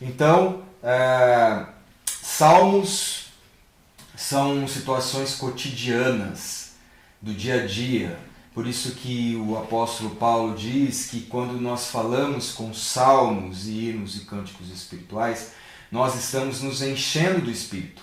Então, é, salmos são situações cotidianas do dia a dia. Por isso que o apóstolo Paulo diz que quando nós falamos com salmos e hinos e cânticos espirituais, nós estamos nos enchendo do Espírito,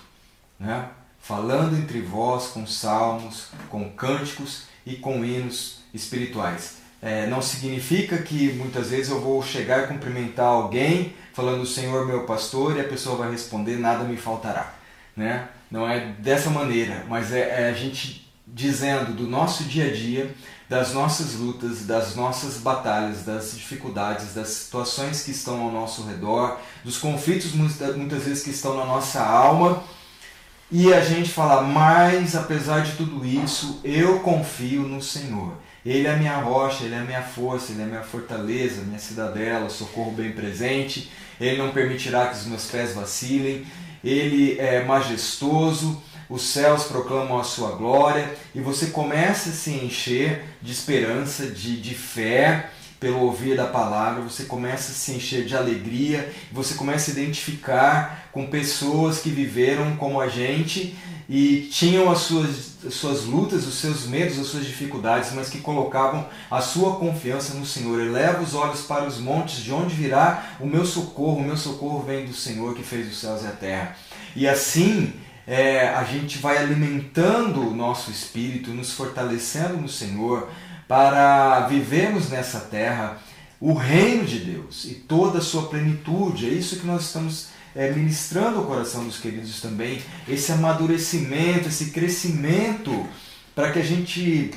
né? falando entre vós com salmos, com cânticos e com hinos espirituais. É, não significa que muitas vezes eu vou chegar e cumprimentar alguém falando Senhor meu pastor e a pessoa vai responder nada me faltará, né? Não é dessa maneira, mas é, é a gente dizendo do nosso dia a dia, das nossas lutas, das nossas batalhas, das dificuldades, das situações que estão ao nosso redor, dos conflitos muitas vezes que estão na nossa alma. E a gente fala, mas apesar de tudo isso, eu confio no Senhor. Ele é a minha rocha, Ele é a minha força, Ele é a minha fortaleza, minha cidadela, socorro bem presente. Ele não permitirá que os meus pés vacilem. Ele é majestoso, os céus proclamam a sua glória e você começa a se encher de esperança, de, de fé pelo ouvir da palavra, você começa a se encher de alegria, você começa a identificar com pessoas que viveram como a gente e tinham as suas, as suas lutas, os seus medos, as suas dificuldades, mas que colocavam a sua confiança no Senhor. Eleva os olhos para os montes, de onde virá o meu socorro? O meu socorro vem do Senhor que fez os céus e a terra. E assim é, a gente vai alimentando o nosso espírito, nos fortalecendo no Senhor, para vivermos nessa terra o reino de Deus e toda a sua plenitude. É isso que nós estamos é, ministrando ao coração dos queridos também, esse amadurecimento, esse crescimento, para que a gente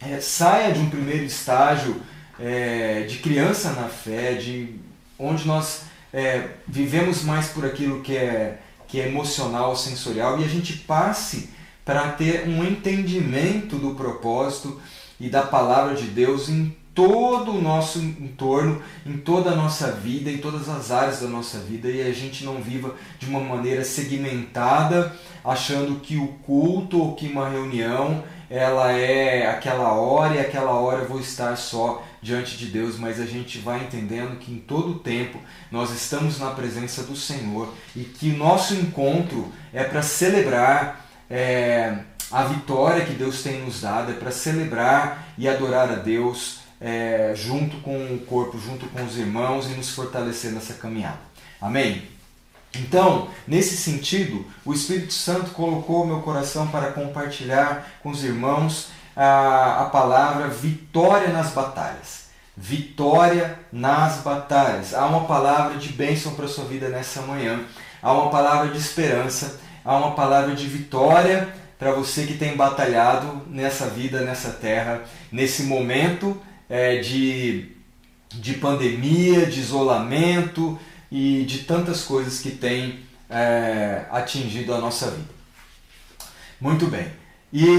é, saia de um primeiro estágio é, de criança na fé, de onde nós é, vivemos mais por aquilo que é, que é emocional, sensorial, e a gente passe para ter um entendimento do propósito e da palavra de Deus em todo o nosso entorno, em toda a nossa vida, em todas as áreas da nossa vida e a gente não viva de uma maneira segmentada, achando que o culto ou que uma reunião ela é aquela hora e aquela hora eu vou estar só diante de Deus, mas a gente vai entendendo que em todo o tempo nós estamos na presença do Senhor e que o nosso encontro é para celebrar é, a vitória que Deus tem nos dado, é para celebrar e adorar a Deus é, junto com o corpo, junto com os irmãos e nos fortalecer nessa caminhada. Amém? Então, nesse sentido, o Espírito Santo colocou meu coração para compartilhar com os irmãos a, a palavra vitória nas batalhas. Vitória nas batalhas. Há uma palavra de bênção para a sua vida nessa manhã. Há uma palavra de esperança. Há uma palavra de vitória para você que tem batalhado nessa vida, nessa terra, nesse momento é, de, de pandemia, de isolamento e de tantas coisas que têm é, atingido a nossa vida. Muito bem. E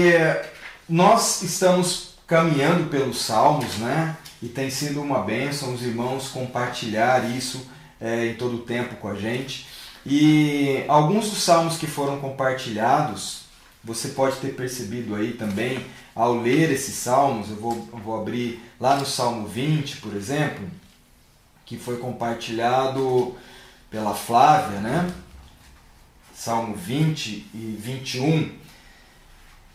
nós estamos caminhando pelos Salmos, né? E tem sido uma bênção os irmãos compartilhar isso é, em todo o tempo com a gente. E alguns dos salmos que foram compartilhados, você pode ter percebido aí também ao ler esses salmos, eu vou, eu vou abrir lá no Salmo 20, por exemplo, que foi compartilhado pela Flávia, né? Salmo 20 e 21.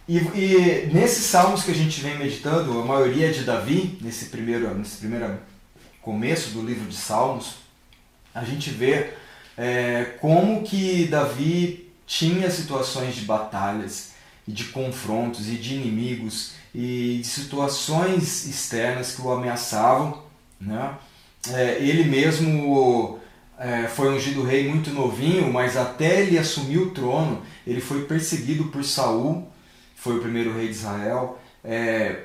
E, e nesses salmos que a gente vem meditando, a maioria é de Davi, nesse primeiro, nesse primeiro começo do livro de Salmos, a gente vê é, como que Davi tinha situações de batalhas e de confrontos e de inimigos e de situações externas que o ameaçavam. Né? É, ele mesmo é, foi ungido rei muito novinho, mas até ele assumir o trono, ele foi perseguido por Saul, foi o primeiro rei de Israel, é,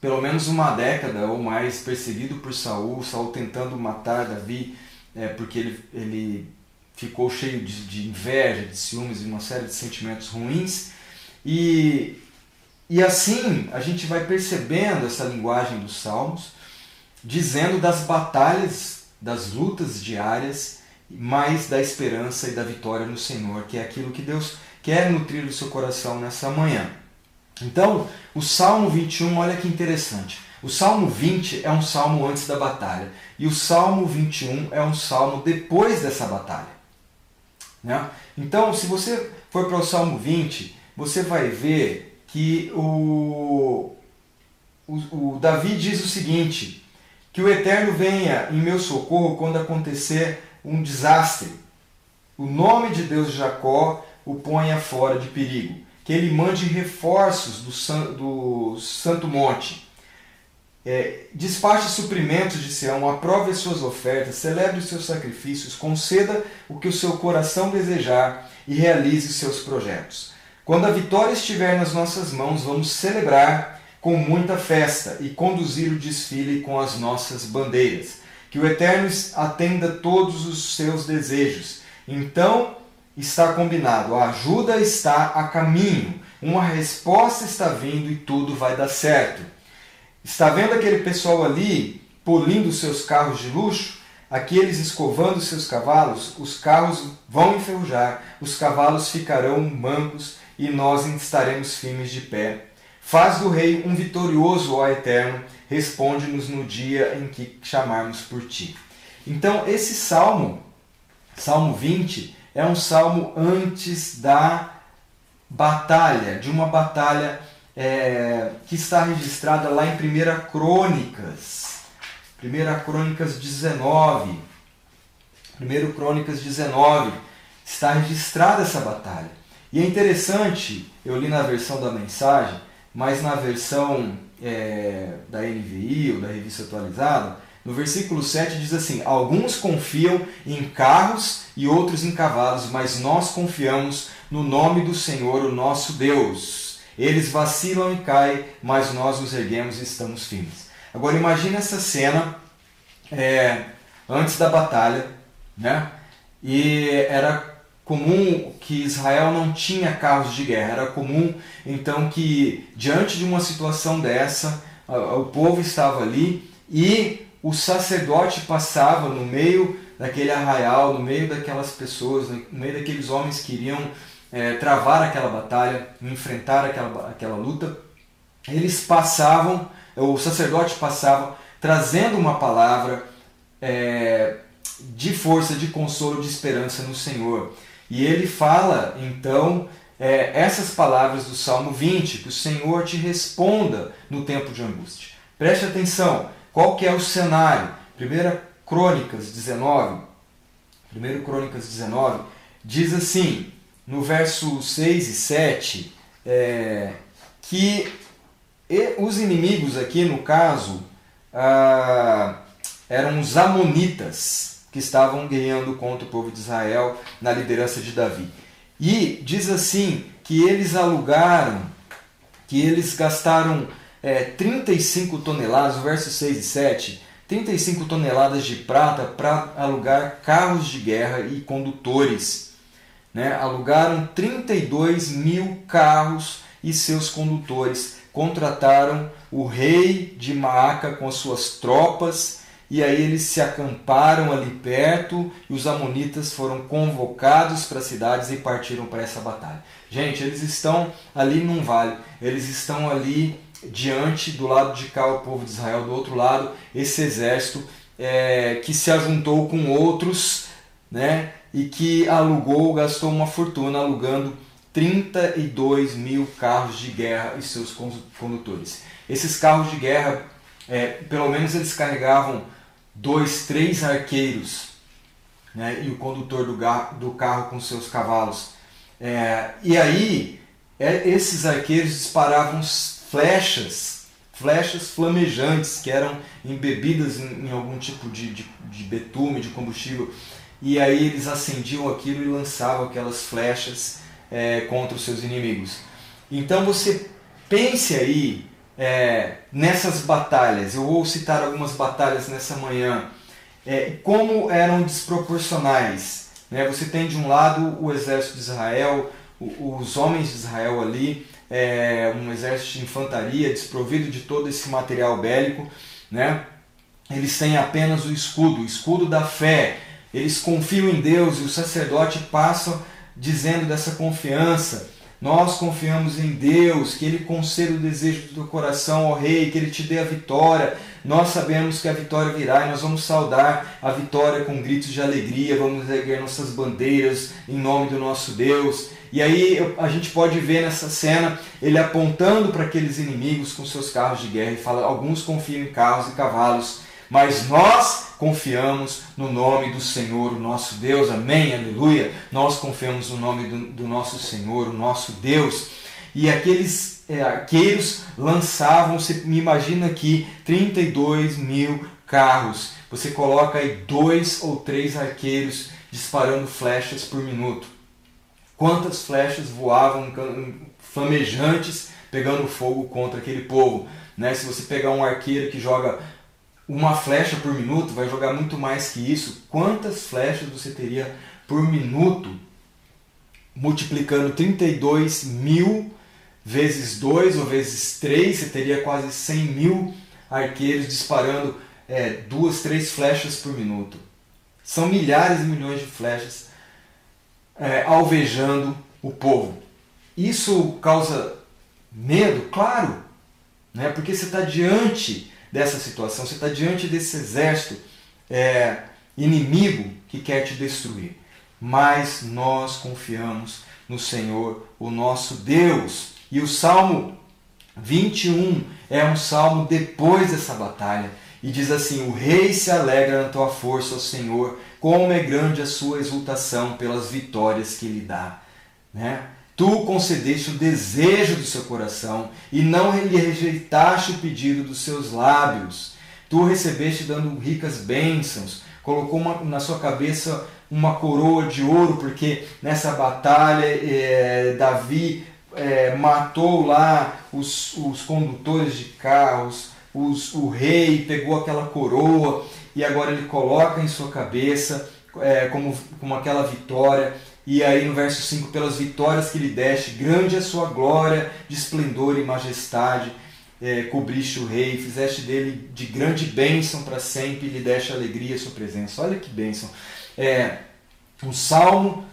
pelo menos uma década ou mais perseguido por Saul, Saul tentando matar Davi, é, porque ele, ele ficou cheio de, de inveja, de ciúmes e uma série de sentimentos ruins. E, e assim a gente vai percebendo essa linguagem dos salmos, dizendo das batalhas, das lutas diárias, mais da esperança e da vitória no Senhor, que é aquilo que Deus quer nutrir o seu coração nessa manhã. Então, o Salmo 21, olha que interessante. O Salmo 20 é um salmo antes da batalha e o Salmo 21 é um salmo depois dessa batalha. Né? Então, se você for para o Salmo 20, você vai ver que o, o, o Davi diz o seguinte: que o Eterno venha em meu socorro quando acontecer um desastre. O nome de Deus de Jacó o ponha fora de perigo. Que ele mande reforços do, san, do Santo Monte. É, despache suprimentos de Sião, aprove as suas ofertas, celebre os seus sacrifícios, conceda o que o seu coração desejar e realize seus projetos. Quando a vitória estiver nas nossas mãos, vamos celebrar com muita festa e conduzir o desfile com as nossas bandeiras. Que o Eterno atenda todos os seus desejos. Então está combinado, a ajuda está a caminho, uma resposta está vindo e tudo vai dar certo. Está vendo aquele pessoal ali polindo seus carros de luxo? Aqueles escovando seus cavalos? Os carros vão enferrujar, os cavalos ficarão mancos e nós estaremos firmes de pé. Faz do rei um vitorioso, ó Eterno, responde-nos no dia em que chamarmos por ti. Então, esse salmo, Salmo 20, é um salmo antes da batalha, de uma batalha é, que está registrada lá em 1 Crônicas. 1 Crônicas 19. 1 Crônicas 19. Está registrada essa batalha. E é interessante, eu li na versão da mensagem, mas na versão é, da NVI ou da revista atualizada, no versículo 7 diz assim: Alguns confiam em carros e outros em cavalos, mas nós confiamos no nome do Senhor, o nosso Deus. Eles vacilam e caem, mas nós nos erguemos e estamos firmes. Agora imagine essa cena é, antes da batalha, né? E era comum que Israel não tinha carros de guerra. Era comum então que diante de uma situação dessa, o povo estava ali e o sacerdote passava no meio daquele arraial, no meio daquelas pessoas, no meio daqueles homens que iriam é, travar aquela batalha, enfrentar aquela, aquela luta. Eles passavam, o sacerdote passava trazendo uma palavra é, de força, de consolo, de esperança no Senhor. E ele fala então é, essas palavras do Salmo 20, que o Senhor te responda no tempo de angústia. Preste atenção, qual que é o cenário? 1 Crônicas 19, 1 Crônicas 19, diz assim, no verso 6 e 7, é, que os inimigos aqui, no caso, ah, eram os amonitas que estavam guerreando contra o povo de Israel na liderança de Davi. E diz assim que eles alugaram, que eles gastaram é, 35 toneladas, o verso 6 e 7, 35 toneladas de prata para alugar carros de guerra e condutores. Né? Alugaram 32 mil carros e seus condutores. Contrataram o rei de Maaca com as suas tropas e aí eles se acamparam ali perto e os amonitas foram convocados para as cidades e partiram para essa batalha. Gente, eles estão ali num vale, eles estão ali diante do lado de cá o povo de Israel, do outro lado esse exército é, que se ajuntou com outros, né, e que alugou, gastou uma fortuna alugando 32 mil carros de guerra e seus condutores. Esses carros de guerra, é, pelo menos eles carregavam dois, três arqueiros, né, e o condutor do, do carro com seus cavalos. É, e aí, é, esses arqueiros disparavam flechas, flechas flamejantes que eram embebidas em, em algum tipo de, de, de betume, de combustível. E aí eles acendiam aquilo e lançavam aquelas flechas é, contra os seus inimigos. Então você pense aí é, nessas batalhas. Eu vou citar algumas batalhas nessa manhã. É, como eram desproporcionais. Né? Você tem de um lado o exército de Israel, os homens de Israel ali, é, um exército de infantaria desprovido de todo esse material bélico, né? Eles têm apenas o escudo, o escudo da fé. Eles confiam em Deus e o sacerdote passa dizendo dessa confiança Nós confiamos em Deus, que Ele conceda o desejo do teu coração, ó Rei, que Ele te dê a vitória. Nós sabemos que a vitória virá e nós vamos saudar a vitória com gritos de alegria, vamos erguer nossas bandeiras em nome do nosso Deus. E aí a gente pode ver nessa cena ele apontando para aqueles inimigos com seus carros de guerra e fala: alguns confiam em carros e cavalos, mas nós confiamos no nome do Senhor, o nosso Deus. Amém, aleluia. Nós confiamos no nome do, do nosso Senhor, o nosso Deus. E aqueles é, arqueiros lançavam, você me imagina aqui, 32 mil carros. Você coloca aí dois ou três arqueiros disparando flechas por minuto. Quantas flechas voavam flamejantes pegando fogo contra aquele povo? Né? Se você pegar um arqueiro que joga uma flecha por minuto, vai jogar muito mais que isso. Quantas flechas você teria por minuto? Multiplicando 32 mil vezes 2 ou vezes 3, você teria quase 100 mil arqueiros disparando é, duas, três flechas por minuto. São milhares e milhões de flechas é, alvejando o povo. Isso causa medo? Claro, né? porque você está diante dessa situação, você está diante desse exército é, inimigo que quer te destruir. Mas nós confiamos no Senhor, o nosso Deus. E o Salmo 21 é um salmo depois dessa batalha. E diz assim: O rei se alegra na tua força, ó Senhor, como é grande a sua exultação pelas vitórias que lhe dá. Né? Tu concedeste o desejo do seu coração e não lhe rejeitaste o pedido dos seus lábios. Tu recebeste dando ricas bênçãos, colocou uma, na sua cabeça uma coroa de ouro, porque nessa batalha é, Davi é, matou lá os, os condutores de carros, os, o rei pegou aquela coroa e agora ele coloca em sua cabeça é, como, como aquela vitória. E aí no verso 5, pelas vitórias que lhe deste, grande é a sua glória, de esplendor e majestade, é, cobriste o rei, fizeste dele de grande bênção para sempre, e lhe deste alegria a sua presença. Olha que bênção. É, um salmo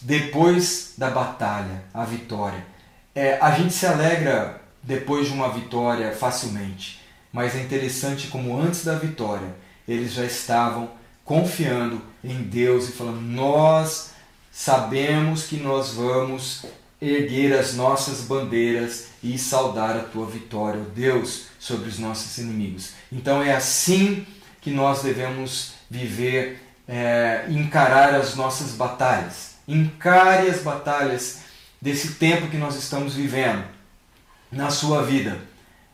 depois da batalha, a vitória. É, a gente se alegra depois de uma vitória facilmente, mas é interessante como antes da vitória eles já estavam confiando em Deus e falando: Nós sabemos que nós vamos erguer as nossas bandeiras e saudar a tua vitória, ó Deus, sobre os nossos inimigos. Então é assim que nós devemos viver, é, encarar as nossas batalhas. Encare as batalhas desse tempo que nós estamos vivendo na sua vida,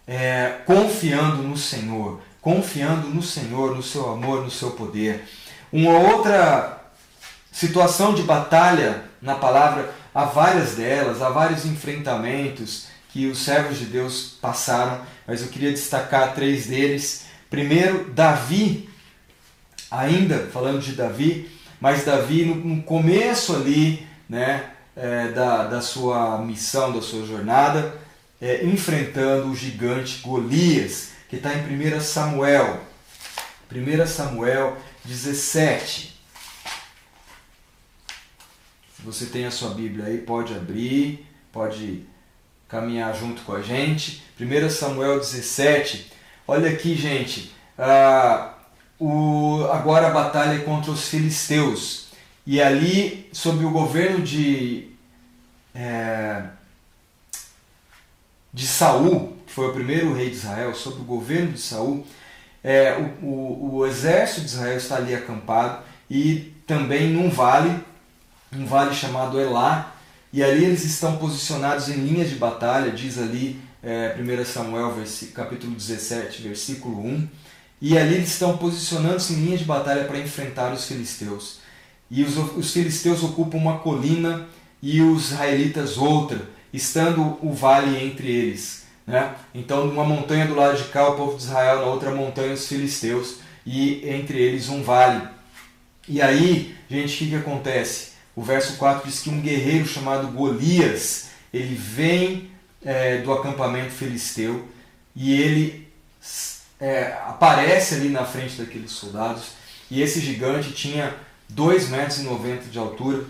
é, confiando no Senhor, confiando no Senhor, no seu amor, no seu poder. Uma outra situação de batalha na palavra, há várias delas, há vários enfrentamentos que os servos de Deus passaram, mas eu queria destacar três deles. Primeiro, Davi, ainda falando de Davi, mas Davi no, começo ali, né, é, da, da sua missão, da sua jornada, é, enfrentando o gigante Golias que está em 1 Samuel. 1 Samuel 17. Você tem a sua Bíblia aí, pode abrir, pode caminhar junto com a gente. 1 Samuel 17. Olha aqui, gente. Ah, o, agora a batalha é contra os filisteus. E ali, sob o governo de, é, de Saul, foi o primeiro rei de Israel, sob o governo de Saul, é, o, o, o, exército de Israel está ali acampado e também num vale, um vale chamado Elá, e ali eles estão posicionados em linhas de batalha, diz ali é, 1 Samuel capítulo 17, versículo 1, e ali eles estão posicionando-se em linha de batalha para enfrentar os filisteus. E os, os filisteus ocupam uma colina e os israelitas outra, estando o vale entre eles. Né? Então, numa montanha do lado de cá, o povo de Israel, na outra montanha, os filisteus, e entre eles um vale. E aí, gente, o que, que acontece? O verso 4 diz que um guerreiro chamado Golias, ele vem é, do acampamento filisteu e ele é, aparece ali na frente daqueles soldados. E esse gigante tinha 2,90 metros de altura,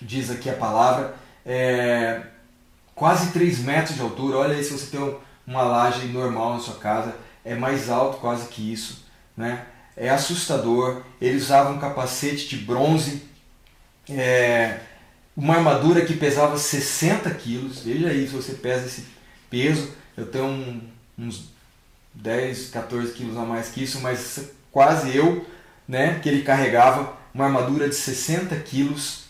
diz aqui a palavra, é, quase 3 metros de altura. Olha aí se você tem uma laje normal na sua casa, é mais alto quase que isso. Né? É assustador. Ele usava um capacete de bronze, é, uma armadura que pesava 60 quilos. Veja aí se você pesa esse peso. Eu tenho um, uns 10, 14 quilos a mais que isso, mas quase eu, né, que ele carregava uma armadura de 60 quilos,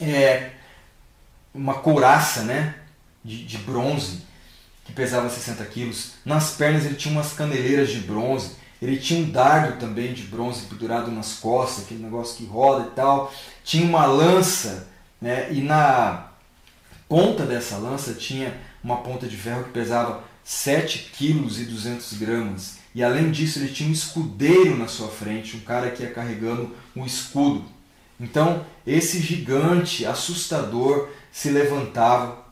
é, uma couraça, né, de, de bronze, que pesava 60 quilos. Nas pernas ele tinha umas caneleiras de bronze. Ele tinha um dardo também de bronze pendurado nas costas, aquele negócio que roda e tal. Tinha uma lança, né? E na ponta dessa lança tinha uma ponta de ferro que pesava 7 quilos e 200 gramas. E além disso, ele tinha um escudeiro na sua frente, um cara que ia carregando um escudo. Então, esse gigante assustador se levantava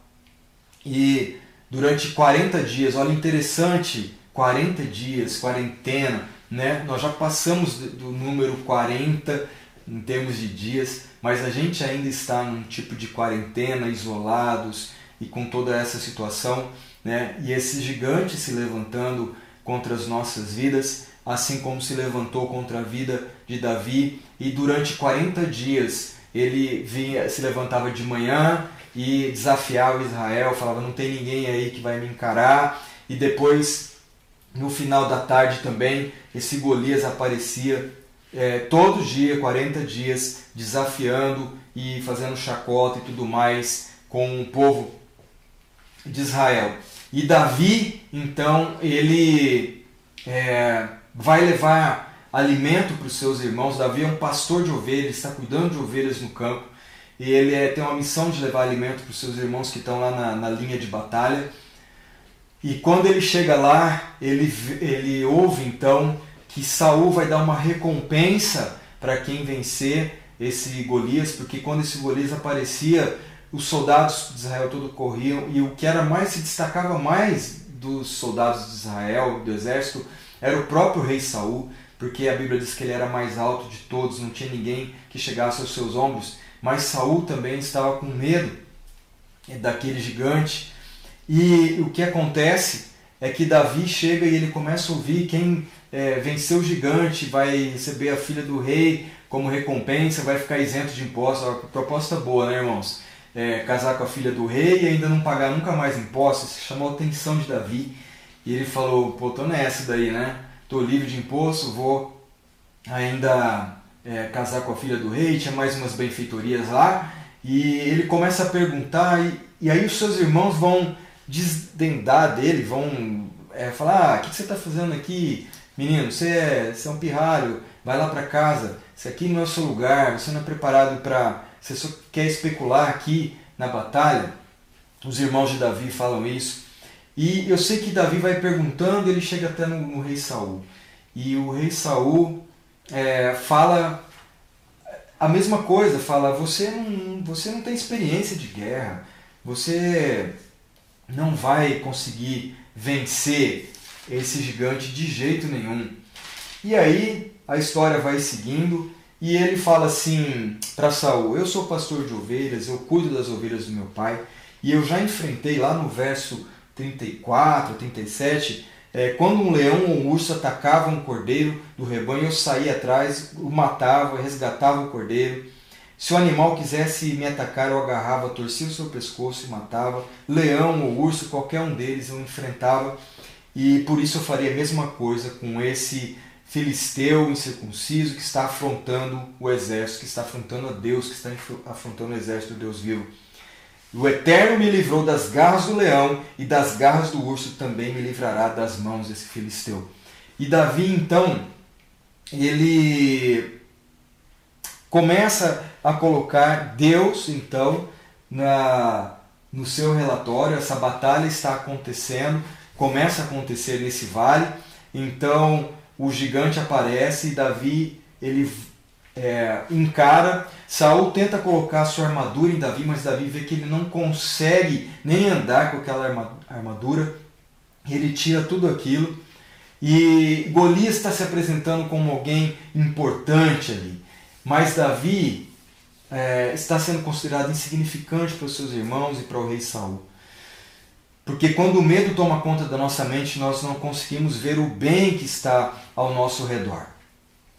e durante 40 dias, olha interessante, 40 dias, quarentena, né? Nós já passamos do número 40 em termos de dias, mas a gente ainda está num tipo de quarentena, isolados e com toda essa situação, né? E esse gigante se levantando contra as nossas vidas, assim como se levantou contra a vida de Davi, e durante 40 dias ele vinha, se levantava de manhã e desafiava Israel, falava: Não tem ninguém aí que vai me encarar. E depois, no final da tarde também, esse Golias aparecia é, todo dia, 40 dias, desafiando e fazendo chacota e tudo mais com o povo de Israel. E Davi, então, ele é, vai levar alimento para os seus irmãos. Davi é um pastor de ovelhas, está cuidando de ovelhas no campo. E ele é, tem uma missão de levar alimento para os seus irmãos que estão lá na, na linha de batalha. E quando ele chega lá, ele, ele ouve então que Saul vai dar uma recompensa para quem vencer esse Golias, porque quando esse Golias aparecia, os soldados de Israel todo corriam e o que era mais se destacava mais dos soldados de Israel, do exército, era o próprio rei Saul porque a Bíblia diz que ele era mais alto de todos, não tinha ninguém que chegasse aos seus ombros, mas Saul também estava com medo daquele gigante. E o que acontece é que Davi chega e ele começa a ouvir quem é, venceu o gigante vai receber a filha do rei como recompensa, vai ficar isento de impostos. Uma proposta boa, né, irmãos? É, casar com a filha do rei e ainda não pagar nunca mais impostos. Chamou a atenção de Davi. E ele falou: pô, tô nessa daí, né? estou livre de imposto, vou ainda é, casar com a filha do rei, tinha mais umas benfeitorias lá. E ele começa a perguntar, e, e aí os seus irmãos vão desdendar dele, vão é, falar: ah, o que, você está fazendo aqui, menino? Você é, você é um pirralho, vai lá para casa, isso aqui não é o seu lugar, você não é preparado para. Você só quer especular aqui na batalha. Os irmãos de Davi falam isso. E eu sei que Davi vai perguntando, ele chega até no, no rei Saul. E o rei Saul é, fala a mesma coisa, fala, você não, você não tem experiência de guerra, você não vai conseguir vencer esse gigante de jeito nenhum. E aí a história vai seguindo e ele fala assim para Saul: Eu sou pastor de ovelhas, eu cuido das ovelhas do meu pai, e eu já enfrentei lá no verso 34, 37, é, quando um leão ou um urso atacava um cordeiro do rebanho, eu saía atrás, o matava, resgatava o cordeiro. Se o animal quisesse me atacar, eu agarrava, torcia o seu pescoço e matava. Leão ou urso, qualquer um deles eu enfrentava. E por isso eu faria a mesma coisa com esse filisteu incircunciso que está afrontando o exército, que está afrontando a Deus, que está afrontando o exército do Deus vivo. O Eterno me livrou das garras do leão e das garras do urso também me livrará das mãos desse filisteu. E Davi então, ele começa a colocar Deus então na no seu relatório, essa batalha está acontecendo, começa a acontecer nesse vale. Então o gigante aparece e Davi ele é, encara. Saul tenta colocar sua armadura em Davi, mas Davi vê que ele não consegue nem andar com aquela armadura. Ele tira tudo aquilo. E Golias está se apresentando como alguém importante ali. Mas Davi é, está sendo considerado insignificante para os seus irmãos e para o rei Saul. Porque quando o medo toma conta da nossa mente, nós não conseguimos ver o bem que está ao nosso redor.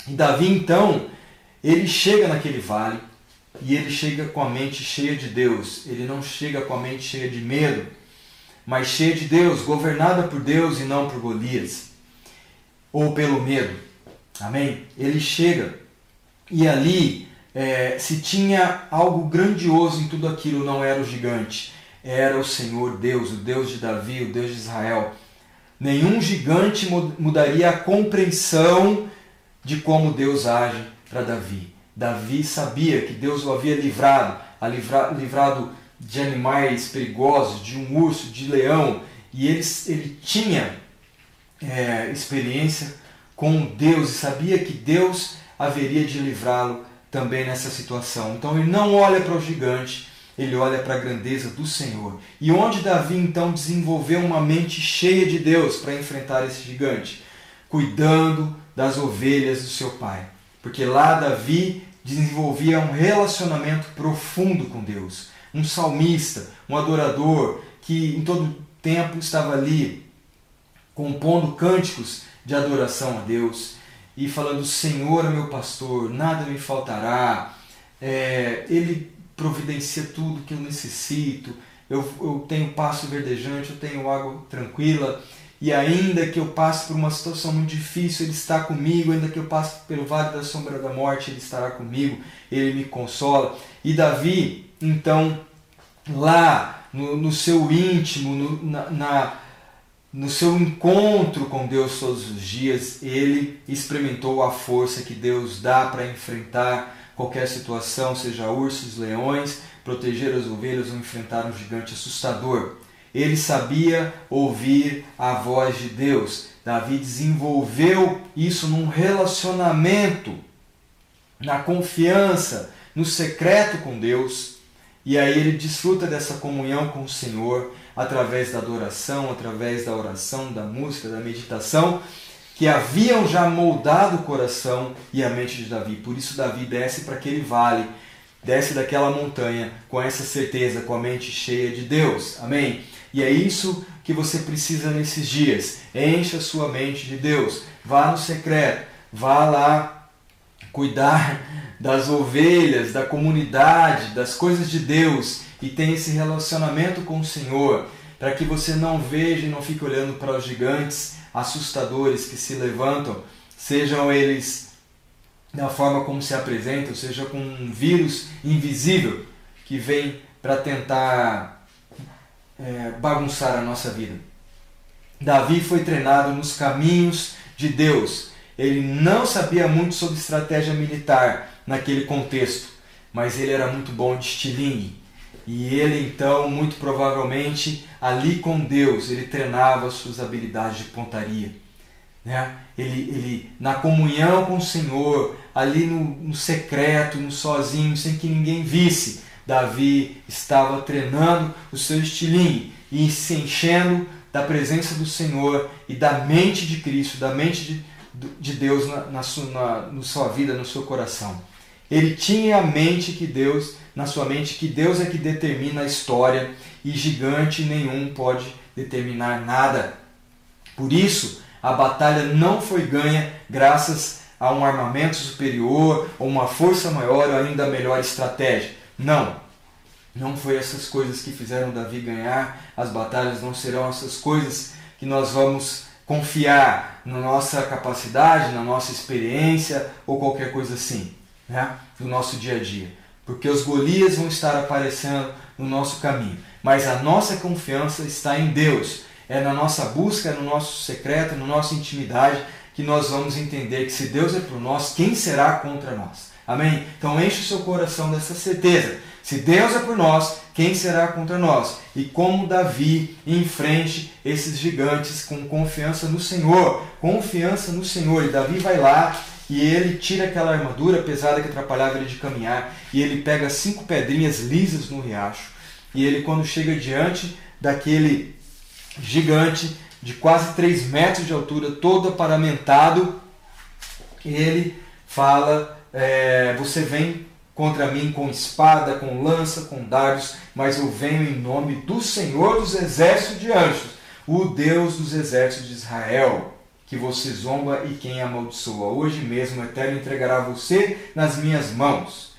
E Davi, então, ele chega naquele vale e ele chega com a mente cheia de Deus. Ele não chega com a mente cheia de medo, mas cheia de Deus, governada por Deus e não por Golias ou pelo medo. Amém? Ele chega e ali é, se tinha algo grandioso em tudo aquilo, não era o gigante, era o Senhor Deus, o Deus de Davi, o Deus de Israel. Nenhum gigante mudaria a compreensão de como Deus age para Davi. Davi sabia que Deus o havia livrado, livrado de animais perigosos, de um urso, de leão, e ele, ele tinha é, experiência com Deus e sabia que Deus haveria de livrá-lo também nessa situação. Então ele não olha para o gigante, ele olha para a grandeza do Senhor. E onde Davi então desenvolveu uma mente cheia de Deus para enfrentar esse gigante? Cuidando das ovelhas do seu pai. Porque lá Davi desenvolvia um relacionamento profundo com Deus. Um salmista, um adorador que em todo tempo estava ali compondo cânticos de adoração a Deus e falando: Senhor meu pastor, nada me faltará. É, ele providencia tudo que eu necessito. Eu, eu tenho passo verdejante, eu tenho água tranquila. E ainda que eu passe por uma situação muito difícil, Ele está comigo. Ainda que eu passe pelo vale da sombra da morte, Ele estará comigo. Ele me consola. E Davi, então, lá no, no seu íntimo, no, na, na no seu encontro com Deus todos os dias, ele experimentou a força que Deus dá para enfrentar qualquer situação, seja ursos, leões, proteger as ovelhas ou enfrentar um gigante assustador. Ele sabia ouvir a voz de Deus. Davi desenvolveu isso num relacionamento, na confiança, no secreto com Deus. E aí ele desfruta dessa comunhão com o Senhor através da adoração, através da oração, da música, da meditação, que haviam já moldado o coração e a mente de Davi. Por isso Davi desce para aquele vale, desce daquela montanha com essa certeza, com a mente cheia de Deus. Amém? E é isso que você precisa nesses dias. Encha sua mente de Deus. Vá no secreto, vá lá cuidar das ovelhas, da comunidade, das coisas de Deus e tenha esse relacionamento com o Senhor, para que você não veja e não fique olhando para os gigantes assustadores que se levantam, sejam eles da forma como se apresentam, seja com um vírus invisível que vem para tentar é, bagunçar a nossa vida. Davi foi treinado nos caminhos de Deus. Ele não sabia muito sobre estratégia militar naquele contexto, mas ele era muito bom de estilingue. E ele então, muito provavelmente, ali com Deus, ele treinava suas habilidades de pontaria. Né? Ele, ele, na comunhão com o Senhor, ali no, no secreto, no sozinho, sem que ninguém visse, Davi estava treinando o seu estilingue e se enchendo da presença do Senhor e da mente de Cristo, da mente de, de Deus na, na, sua, na, na sua vida, no seu coração. Ele tinha a mente que Deus na sua mente que Deus é que determina a história e gigante nenhum pode determinar nada. Por isso, a batalha não foi ganha graças a um armamento superior, ou uma força maior, ou ainda melhor estratégia. Não. Não foi essas coisas que fizeram Davi ganhar as batalhas, não serão essas coisas que nós vamos confiar na nossa capacidade, na nossa experiência ou qualquer coisa assim, né? no nosso dia a dia porque os Golias vão estar aparecendo no nosso caminho. Mas a nossa confiança está em Deus. É na nossa busca, no nosso secreto, na nossa intimidade que nós vamos entender que se Deus é por nós, quem será contra nós? Amém? Então enche o seu coração dessa certeza. Se Deus é por nós, quem será contra nós? E como Davi enfrente esses gigantes com confiança no Senhor. Confiança no Senhor. E Davi vai lá e ele tira aquela armadura pesada que atrapalhava ele de caminhar e ele pega cinco pedrinhas lisas no riacho. E ele quando chega diante daquele gigante de quase 3 metros de altura, todo aparamentado, ele fala, é, você vem contra mim com espada, com lança, com dardos, mas eu venho em nome do Senhor dos exércitos de anjos, o Deus dos exércitos de Israel, que você zomba e quem amaldiçoa. Hoje mesmo o Eterno entregará você nas minhas mãos.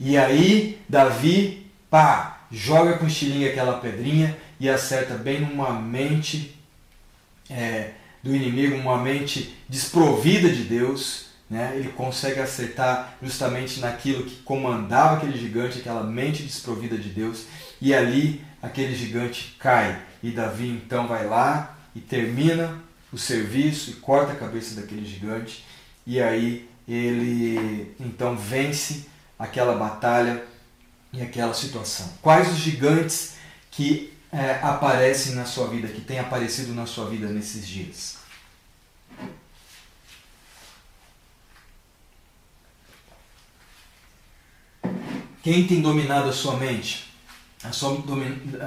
E aí, Davi, pá, joga com estilingue aquela pedrinha e acerta bem numa mente é, do inimigo, uma mente desprovida de Deus né, ele consegue acertar justamente naquilo que comandava aquele gigante, aquela mente desprovida de Deus, e ali aquele gigante cai. E Davi então vai lá e termina o serviço e corta a cabeça daquele gigante, e aí ele então vence aquela batalha e aquela situação. Quais os gigantes que é, aparecem na sua vida, que têm aparecido na sua vida nesses dias? Quem tem dominado a sua mente? A sua,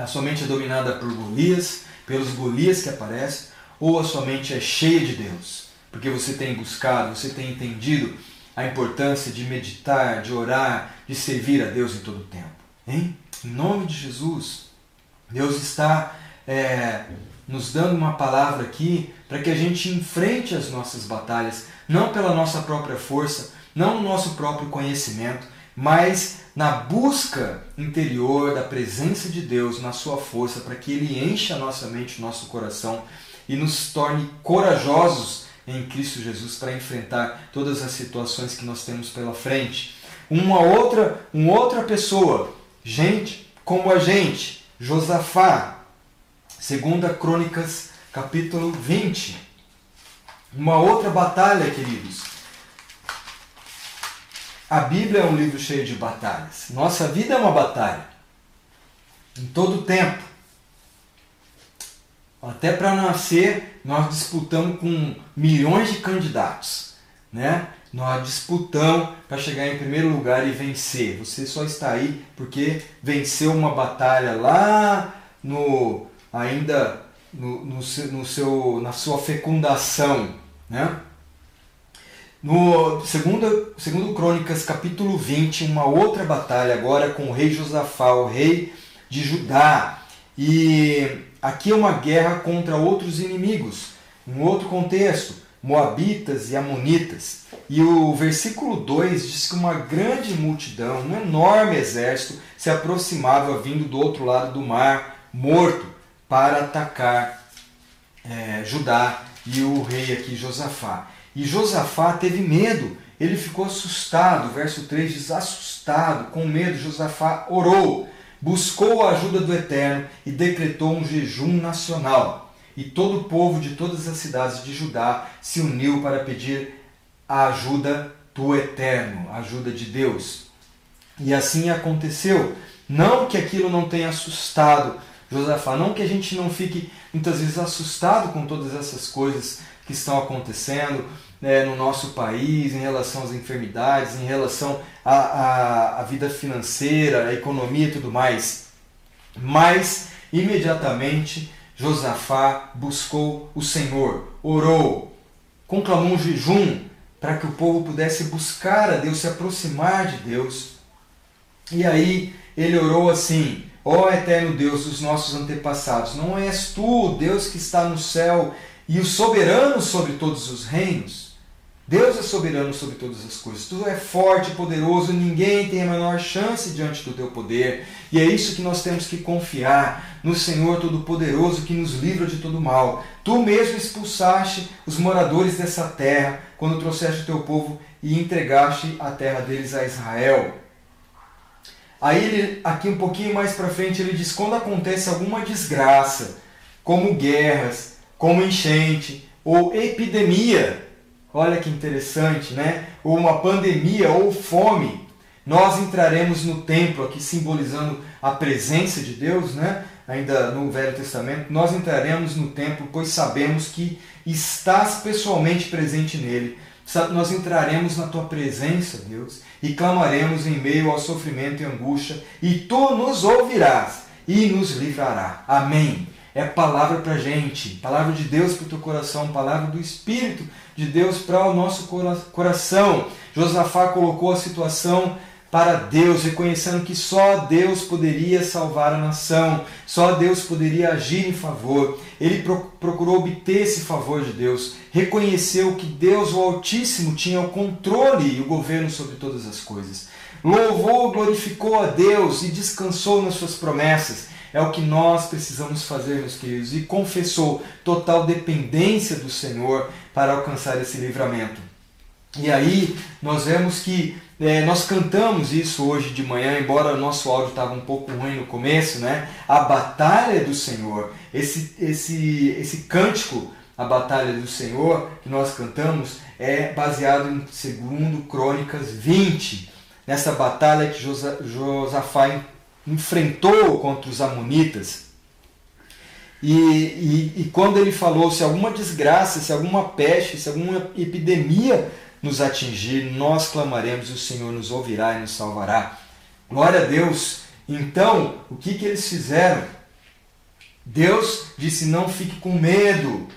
a sua mente é dominada por Golias, pelos Golias que aparecem, ou a sua mente é cheia de Deus? Porque você tem buscado, você tem entendido a importância de meditar, de orar, de servir a Deus em todo o tempo. Hein? Em nome de Jesus, Deus está é, nos dando uma palavra aqui para que a gente enfrente as nossas batalhas, não pela nossa própria força, não no nosso próprio conhecimento, mas na busca interior da presença de Deus, na sua força, para que Ele encha a nossa mente, o nosso coração e nos torne corajosos em Cristo Jesus para enfrentar todas as situações que nós temos pela frente. Uma outra, uma outra pessoa, gente como a gente, Josafá, segunda Crônicas, capítulo 20. Uma outra batalha, queridos a Bíblia é um livro cheio de batalhas. Nossa vida é uma batalha. Em todo tempo. Até para nascer, nós disputamos com milhões de candidatos. Né? Nós disputamos para chegar em primeiro lugar e vencer. Você só está aí porque venceu uma batalha lá no ainda no, no, no seu, na sua fecundação. Né? No segundo, segundo Crônicas, capítulo 20, uma outra batalha agora com o rei Josafá, o rei de Judá. E aqui é uma guerra contra outros inimigos, um outro contexto, Moabitas e Amonitas. E o versículo 2 diz que uma grande multidão, um enorme exército, se aproximava vindo do outro lado do mar, morto, para atacar é, Judá e o rei aqui Josafá. E Josafá teve medo, ele ficou assustado. Verso 3 diz: assustado, com medo, Josafá orou, buscou a ajuda do Eterno e decretou um jejum nacional. E todo o povo de todas as cidades de Judá se uniu para pedir a ajuda do Eterno, a ajuda de Deus. E assim aconteceu. Não que aquilo não tenha assustado Josafá, não que a gente não fique muitas vezes assustado com todas essas coisas que estão acontecendo, né, no nosso país, em relação às enfermidades, em relação à, à, à vida financeira, à economia e tudo mais. Mas, imediatamente, Josafá buscou o Senhor, orou, conclamou um jejum para que o povo pudesse buscar a Deus, se aproximar de Deus. E aí ele orou assim: Ó oh, eterno Deus dos nossos antepassados, não és tu, o Deus que está no céu e o soberano sobre todos os reinos? Deus é soberano sobre todas as coisas. Tu é forte e poderoso, ninguém tem a menor chance diante do teu poder. E é isso que nós temos que confiar no Senhor Todo-Poderoso que nos livra de todo mal. Tu mesmo expulsaste os moradores dessa terra quando trouxeste o teu povo e entregaste a terra deles a Israel. Aí ele, aqui um pouquinho mais para frente ele diz quando acontece alguma desgraça, como guerras, como enchente ou epidemia, Olha que interessante, né? Ou uma pandemia ou fome. Nós entraremos no templo, aqui simbolizando a presença de Deus, né? Ainda no Velho Testamento, nós entraremos no templo, pois sabemos que estás pessoalmente presente nele. Nós entraremos na tua presença, Deus, e clamaremos em meio ao sofrimento e angústia, e tu nos ouvirás e nos livrará. Amém é palavra para gente, palavra de Deus para o teu coração, palavra do Espírito de Deus para o nosso coração. Josafá colocou a situação para Deus, reconhecendo que só Deus poderia salvar a nação, só Deus poderia agir em favor. Ele procurou obter esse favor de Deus, reconheceu que Deus, o Altíssimo, tinha o controle e o governo sobre todas as coisas. Louvou, glorificou a Deus e descansou nas suas promessas. É o que nós precisamos fazer, meus queridos, e confessou total dependência do Senhor para alcançar esse livramento. E aí nós vemos que é, nós cantamos isso hoje de manhã, embora o nosso áudio estava um pouco ruim no começo, né? A batalha do Senhor, esse, esse, esse cântico, a batalha do Senhor, que nós cantamos, é baseado em 2 Crônicas 20. Nessa batalha que Josafá enfrentou contra os Amonitas. E, e, e quando ele falou: se alguma desgraça, se alguma peste, se alguma epidemia nos atingir, nós clamaremos e o Senhor nos ouvirá e nos salvará. Glória a Deus! Então, o que, que eles fizeram? Deus disse: não fique com medo,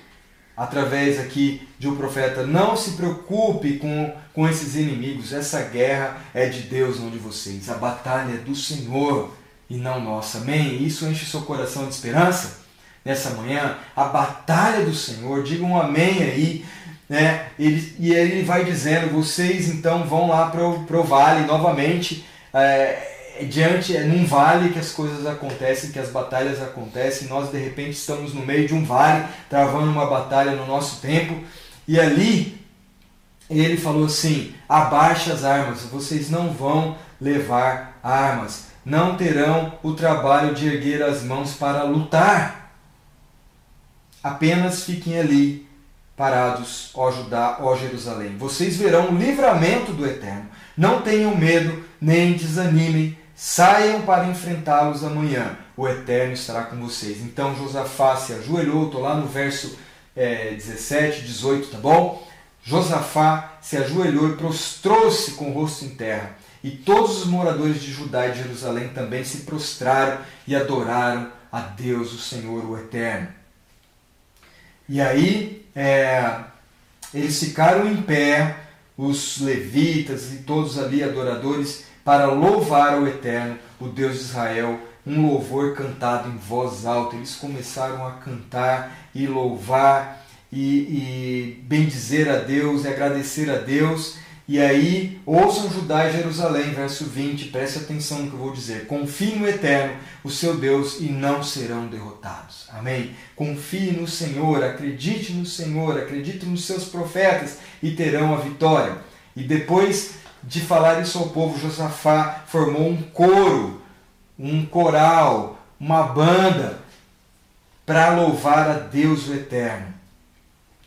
através aqui de um profeta, não se preocupe com, com esses inimigos, essa guerra é de Deus, não de vocês, a batalha é do Senhor e não nossa. Amém? Isso enche seu coração de esperança nessa manhã, a batalha do Senhor, digam um amém aí, né? Ele, e ele vai dizendo: vocês então vão lá para o vale novamente, é, diante, é num vale que as coisas acontecem, que as batalhas acontecem. Nós de repente estamos no meio de um vale, travando uma batalha no nosso tempo, e ali ele falou assim: abaixe as armas, vocês não vão levar armas, não terão o trabalho de erguer as mãos para lutar. Apenas fiquem ali parados, ó Judá, ó Jerusalém. Vocês verão o livramento do Eterno. Não tenham medo, nem desanimem. Saiam para enfrentá-los amanhã. O Eterno estará com vocês. Então Josafá se ajoelhou, estou lá no verso é, 17, 18, tá bom? Josafá se ajoelhou e prostrou-se com o rosto em terra. E todos os moradores de Judá e de Jerusalém também se prostraram e adoraram a Deus, o Senhor, o Eterno. E aí é, eles ficaram em pé, os levitas e todos ali adoradores, para louvar o Eterno, o Deus de Israel, um louvor cantado em voz alta. Eles começaram a cantar e louvar e, e bendizer a Deus e agradecer a Deus e aí, ouçam Judá e Jerusalém, verso 20, preste atenção no que eu vou dizer. Confie no Eterno, o seu Deus, e não serão derrotados. Amém? Confie no Senhor, acredite no Senhor, acredite nos seus profetas e terão a vitória. E depois de falar isso ao povo, Josafá formou um coro, um coral, uma banda para louvar a Deus o Eterno.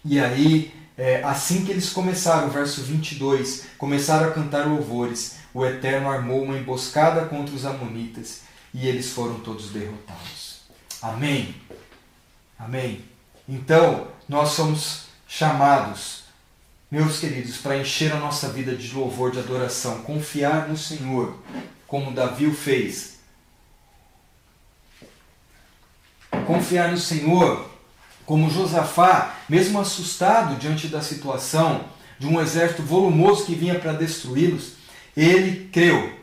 E aí é, assim que eles começaram, verso 22, começaram a cantar louvores, o Eterno armou uma emboscada contra os Amonitas e eles foram todos derrotados. Amém. Amém. Então, nós somos chamados, meus queridos, para encher a nossa vida de louvor, de adoração, confiar no Senhor, como Davi o fez. Confiar no Senhor como Josafá, mesmo assustado diante da situação de um exército volumoso que vinha para destruí-los, ele creu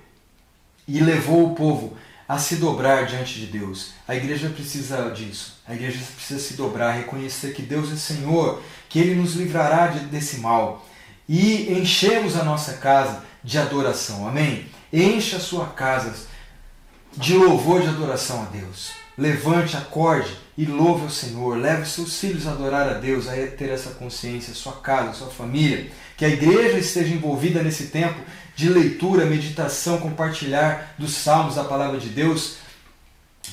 e levou o povo a se dobrar diante de Deus. A igreja precisa disso. A igreja precisa se dobrar, reconhecer que Deus é Senhor, que Ele nos livrará desse mal e enchemos a nossa casa de adoração. Amém? Encha a sua casa de louvor de adoração a Deus. Levante, acorde e louve o Senhor. Leve seus filhos a adorar a Deus, a ter essa consciência, sua casa, sua família. Que a igreja esteja envolvida nesse tempo de leitura, meditação, compartilhar dos salmos, da palavra de Deus,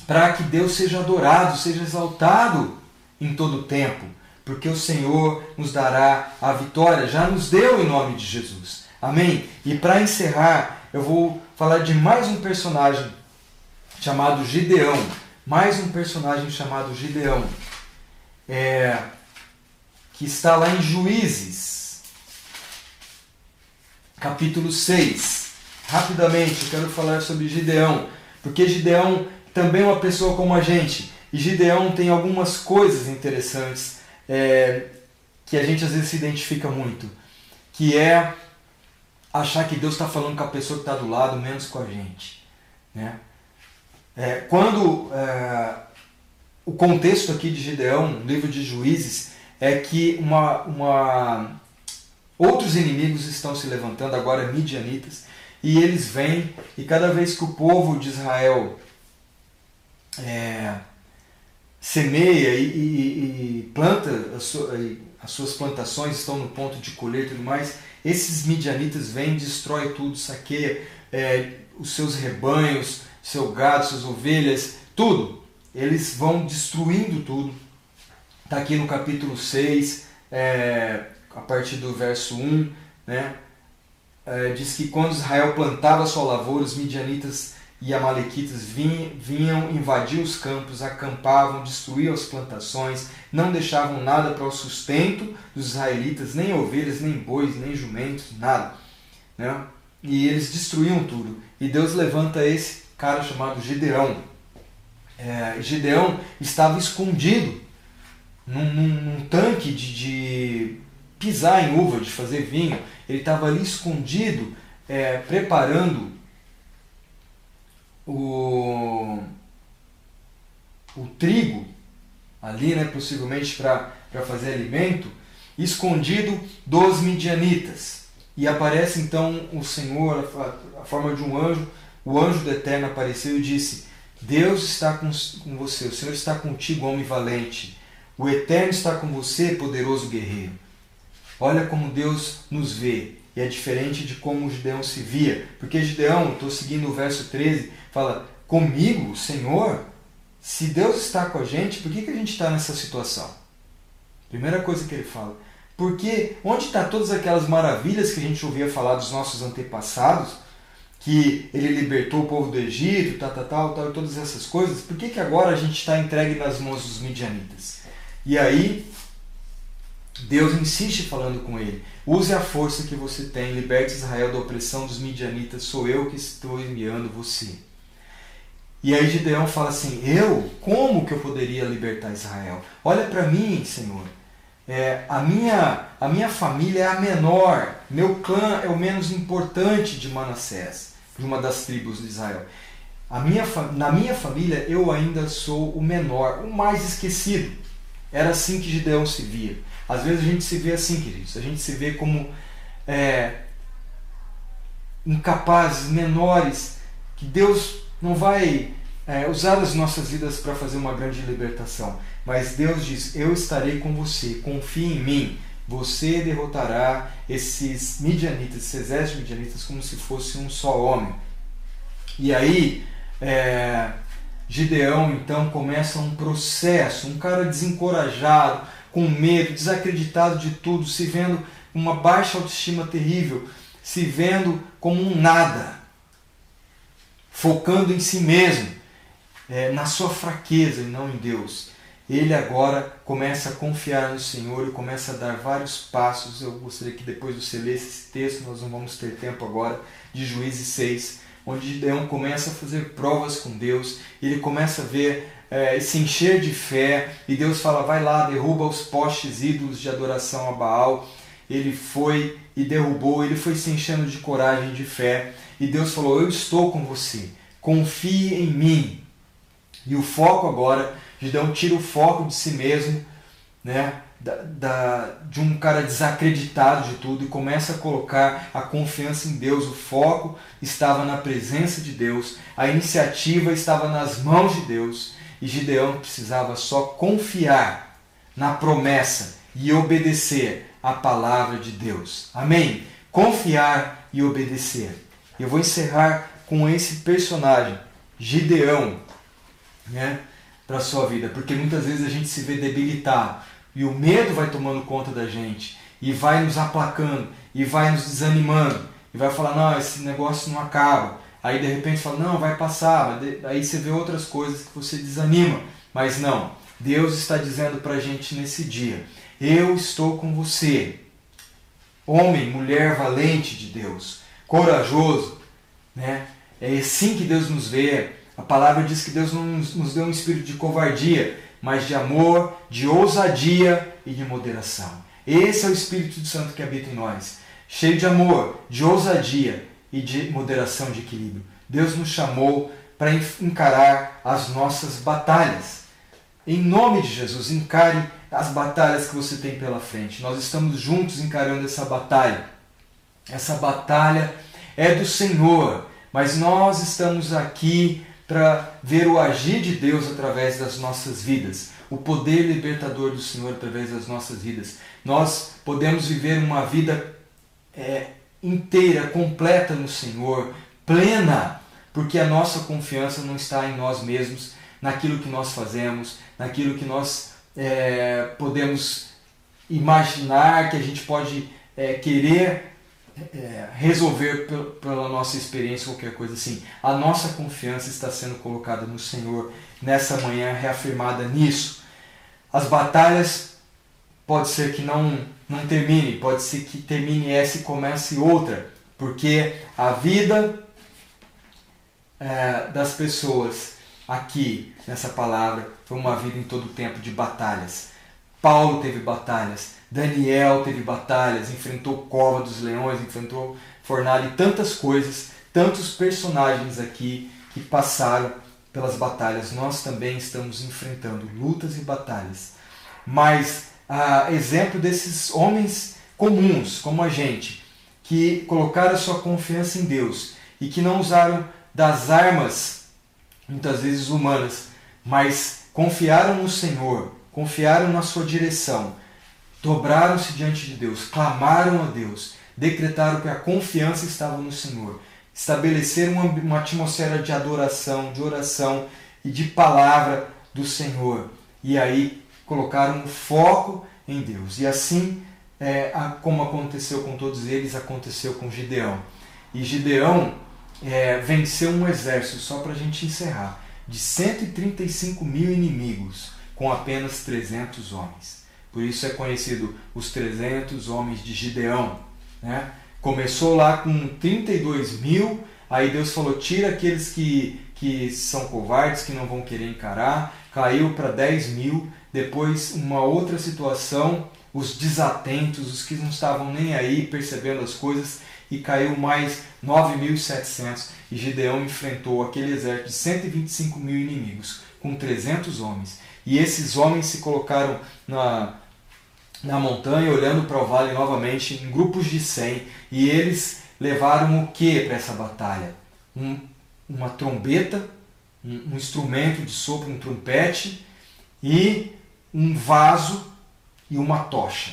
para que Deus seja adorado, seja exaltado em todo o tempo, porque o Senhor nos dará a vitória, já nos deu em nome de Jesus. Amém? E para encerrar, eu vou falar de mais um personagem chamado Gideão mais um personagem chamado Gideão, é, que está lá em Juízes, capítulo 6. Rapidamente, eu quero falar sobre Gideão, porque Gideão também é uma pessoa como a gente, e Gideão tem algumas coisas interessantes é, que a gente às vezes se identifica muito, que é achar que Deus está falando com a pessoa que está do lado, menos com a gente. Né? É, quando é, o contexto aqui de Gideão, no livro de Juízes, é que uma, uma, outros inimigos estão se levantando, agora midianitas, e eles vêm, e cada vez que o povo de Israel é, semeia e, e, e planta as, suas, as suas plantações, estão no ponto de colher e tudo mais, esses midianitas vêm, destrói tudo, saqueia é, os seus rebanhos, seu gado, suas ovelhas, tudo. Eles vão destruindo tudo. Está aqui no capítulo 6, é, a partir do verso 1, né? É, diz que quando Israel plantava sua lavoura, os midianitas e amalequitas vinham, vinham invadir os campos, acampavam, destruíam as plantações, não deixavam nada para o sustento dos israelitas, nem ovelhas, nem bois, nem jumentos, nada. Né? E eles destruíam tudo. E Deus levanta esse cara chamado Gideão. É, Gideão estava escondido num, num, num tanque de, de, pisar em uva, de fazer vinho. Ele estava ali escondido, é, preparando o, o trigo, ali, né, possivelmente para fazer alimento, escondido dos midianitas. E aparece então o Senhor, a, a forma de um anjo, o anjo do Eterno apareceu e disse: Deus está com, com você, o Senhor está contigo, homem valente. O Eterno está com você, poderoso guerreiro. Olha como Deus nos vê. E é diferente de como Gideão se via. Porque Gideão, estou seguindo o verso 13, fala: Comigo, Senhor, se Deus está com a gente, por que, que a gente está nessa situação? Primeira coisa que ele fala. Porque onde está todas aquelas maravilhas que a gente ouvia falar dos nossos antepassados, que ele libertou o povo do Egito, tal, tal, tal, tal todas essas coisas, por que, que agora a gente está entregue nas mãos dos midianitas? E aí, Deus insiste falando com ele: use a força que você tem, liberte Israel da opressão dos midianitas, sou eu que estou enviando você. E aí Gideão fala assim: Eu? Como que eu poderia libertar Israel? Olha para mim, Senhor. É, a, minha, a minha família é a menor, meu clã é o menos importante de Manassés, de uma das tribos de Israel. A minha, na minha família eu ainda sou o menor, o mais esquecido. Era assim que Gideão se via. Às vezes a gente se vê assim, queridos. A gente se vê como é, incapazes, menores, que Deus não vai é, usar as nossas vidas para fazer uma grande libertação. Mas Deus diz: Eu estarei com você, confie em mim. Você derrotará esses midianitas, esses exércitos midianitas, como se fosse um só homem. E aí, é, Gideão então começa um processo, um cara desencorajado, com medo, desacreditado de tudo, se vendo uma baixa autoestima terrível, se vendo como um nada, focando em si mesmo, é, na sua fraqueza e não em Deus. Ele agora começa a confiar no Senhor e começa a dar vários passos. Eu gostaria que depois você lesse esse texto, nós não vamos ter tempo agora, de Juízes 6, onde Gideão começa a fazer provas com Deus, ele começa a ver é, se encher de fé, e Deus fala: vai lá, derruba os postes ídolos de adoração a Baal. Ele foi e derrubou, ele foi se enchendo de coragem, de fé, e Deus falou: Eu estou com você, confie em mim. E o foco agora, Gideão tira o foco de si mesmo, né? Da, da, de um cara desacreditado de tudo e começa a colocar a confiança em Deus. O foco estava na presença de Deus, a iniciativa estava nas mãos de Deus e Gideão precisava só confiar na promessa e obedecer a palavra de Deus. Amém? Confiar e obedecer. Eu vou encerrar com esse personagem, Gideão, né, para sua vida, porque muitas vezes a gente se vê debilitado e o medo vai tomando conta da gente e vai nos aplacando e vai nos desanimando e vai falar: não, esse negócio não acaba. Aí de repente fala, não, vai passar. Aí você vê outras coisas que você desanima. Mas não, Deus está dizendo para a gente nesse dia: Eu estou com você. Homem, mulher valente de Deus, corajoso. Né? É assim que Deus nos vê. A palavra diz que Deus não nos deu um espírito de covardia, mas de amor, de ousadia e de moderação. Esse é o Espírito Santo que habita em nós. cheio de amor, de ousadia e de moderação de equilíbrio. Deus nos chamou para encarar as nossas batalhas. Em nome de Jesus, encare as batalhas que você tem pela frente. Nós estamos juntos encarando essa batalha. Essa batalha é do Senhor, mas nós estamos aqui para ver o agir de Deus através das nossas vidas, o poder libertador do Senhor através das nossas vidas. Nós podemos viver uma vida é, inteira, completa no Senhor, plena, porque a nossa confiança não está em nós mesmos, naquilo que nós fazemos, naquilo que nós é, podemos imaginar, que a gente pode é, querer é, resolver pela nossa experiência, qualquer coisa assim. A nossa confiança está sendo colocada no Senhor nessa manhã, reafirmada nisso. As batalhas pode ser que não, não termine, pode ser que termine essa e comece outra, porque a vida é, das pessoas aqui nessa palavra foi uma vida em todo tempo de batalhas. Paulo teve batalhas, Daniel teve batalhas, enfrentou cova dos leões, enfrentou fornalha e tantas coisas, tantos personagens aqui que passaram pelas batalhas. Nós também estamos enfrentando lutas e batalhas. Mas ah, exemplo desses homens comuns, como a gente, que colocaram a sua confiança em Deus e que não usaram das armas, muitas vezes humanas, mas confiaram no Senhor, confiaram na sua direção, dobraram-se diante de Deus, clamaram a Deus, decretaram que a confiança estava no Senhor, estabeleceram uma, uma atmosfera de adoração, de oração e de palavra do Senhor. E aí colocaram o foco em Deus. E assim, é, como aconteceu com todos eles, aconteceu com Gideão. E Gideão é, venceu um exército, só para a gente encerrar, de 135 mil inimigos com apenas 300 homens. Por isso é conhecido os 300 homens de Gideão. Né? Começou lá com 32 mil, aí Deus falou: tira aqueles que, que são covardes, que não vão querer encarar, caiu para 10 mil, depois, uma outra situação, os desatentos, os que não estavam nem aí percebendo as coisas, e caiu mais 9.700. E Gideão enfrentou aquele exército de 125 mil inimigos, com 300 homens. E esses homens se colocaram na, na montanha, olhando para o vale novamente, em grupos de 100, e eles levaram o que para essa batalha? Um, uma trombeta, um, um instrumento de sopro, um trompete, e um vaso e uma tocha.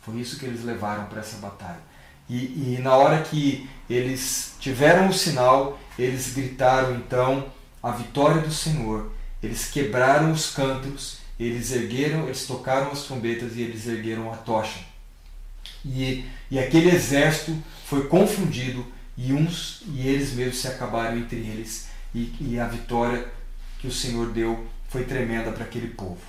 Foi isso que eles levaram para essa batalha. E, e, na hora que eles tiveram o sinal, eles gritaram então a vitória do Senhor. Eles quebraram os cântaros, eles ergueram, eles tocaram as trombetas e eles ergueram a tocha. E, e aquele exército foi confundido e uns e eles mesmos se acabaram entre eles. E, e a vitória que o Senhor deu foi tremenda para aquele povo.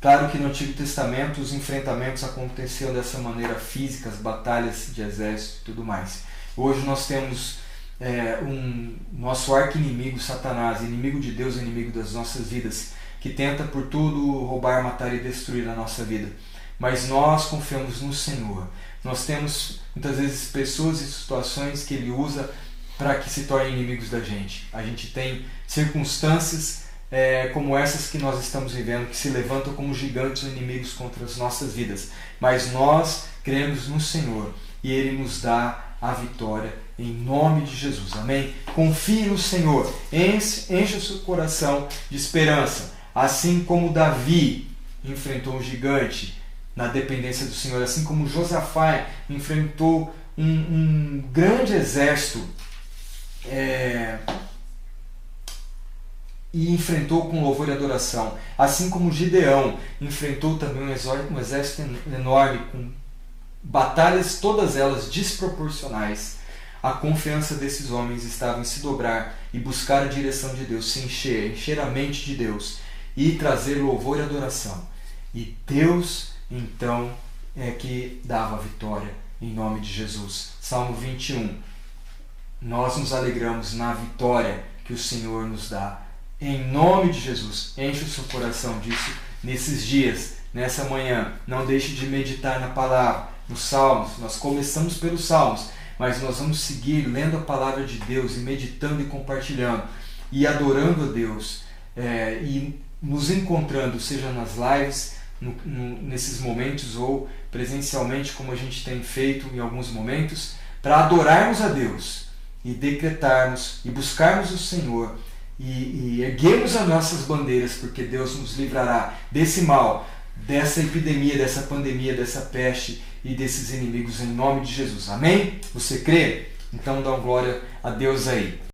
Claro que no Antigo Testamento os enfrentamentos aconteciam dessa maneira física, as batalhas de exército e tudo mais. Hoje nós temos é, um nosso arqui-inimigo, Satanás, inimigo de Deus, inimigo das nossas vidas, que tenta por tudo roubar, matar e destruir a nossa vida. Mas nós confiamos no Senhor. Nós temos muitas vezes pessoas e situações que Ele usa para que se tornem inimigos da gente. A gente tem circunstâncias é, como essas que nós estamos vivendo, que se levantam como gigantes inimigos contra as nossas vidas. Mas nós cremos no Senhor e Ele nos dá a vitória em nome de Jesus. Amém? Confie no Senhor, enche, enche o seu coração de esperança. Assim como Davi enfrentou um gigante na dependência do Senhor, assim como Josafá enfrentou um, um grande exército. É, e enfrentou com louvor e adoração. Assim como Gideão enfrentou também um exército enorme, com batalhas todas elas desproporcionais. A confiança desses homens estava em se dobrar e buscar a direção de Deus, se encher, encher a mente de Deus e trazer louvor e adoração. E Deus, então, é que dava a vitória em nome de Jesus. Salmo 21. Nós nos alegramos na vitória que o Senhor nos dá em nome de Jesus, enche o seu coração disso nesses dias, nessa manhã. Não deixe de meditar na palavra, nos Salmos, nós começamos pelos Salmos, mas nós vamos seguir lendo a palavra de Deus e meditando e compartilhando e adorando a Deus é, e nos encontrando, seja nas lives, no, no, nesses momentos ou presencialmente, como a gente tem feito em alguns momentos, para adorarmos a Deus e decretarmos e buscarmos o Senhor e, e erguermos as nossas bandeiras, porque Deus nos livrará desse mal, dessa epidemia, dessa pandemia, dessa peste e desses inimigos em nome de Jesus. Amém? Você crê? Então dá glória a Deus aí.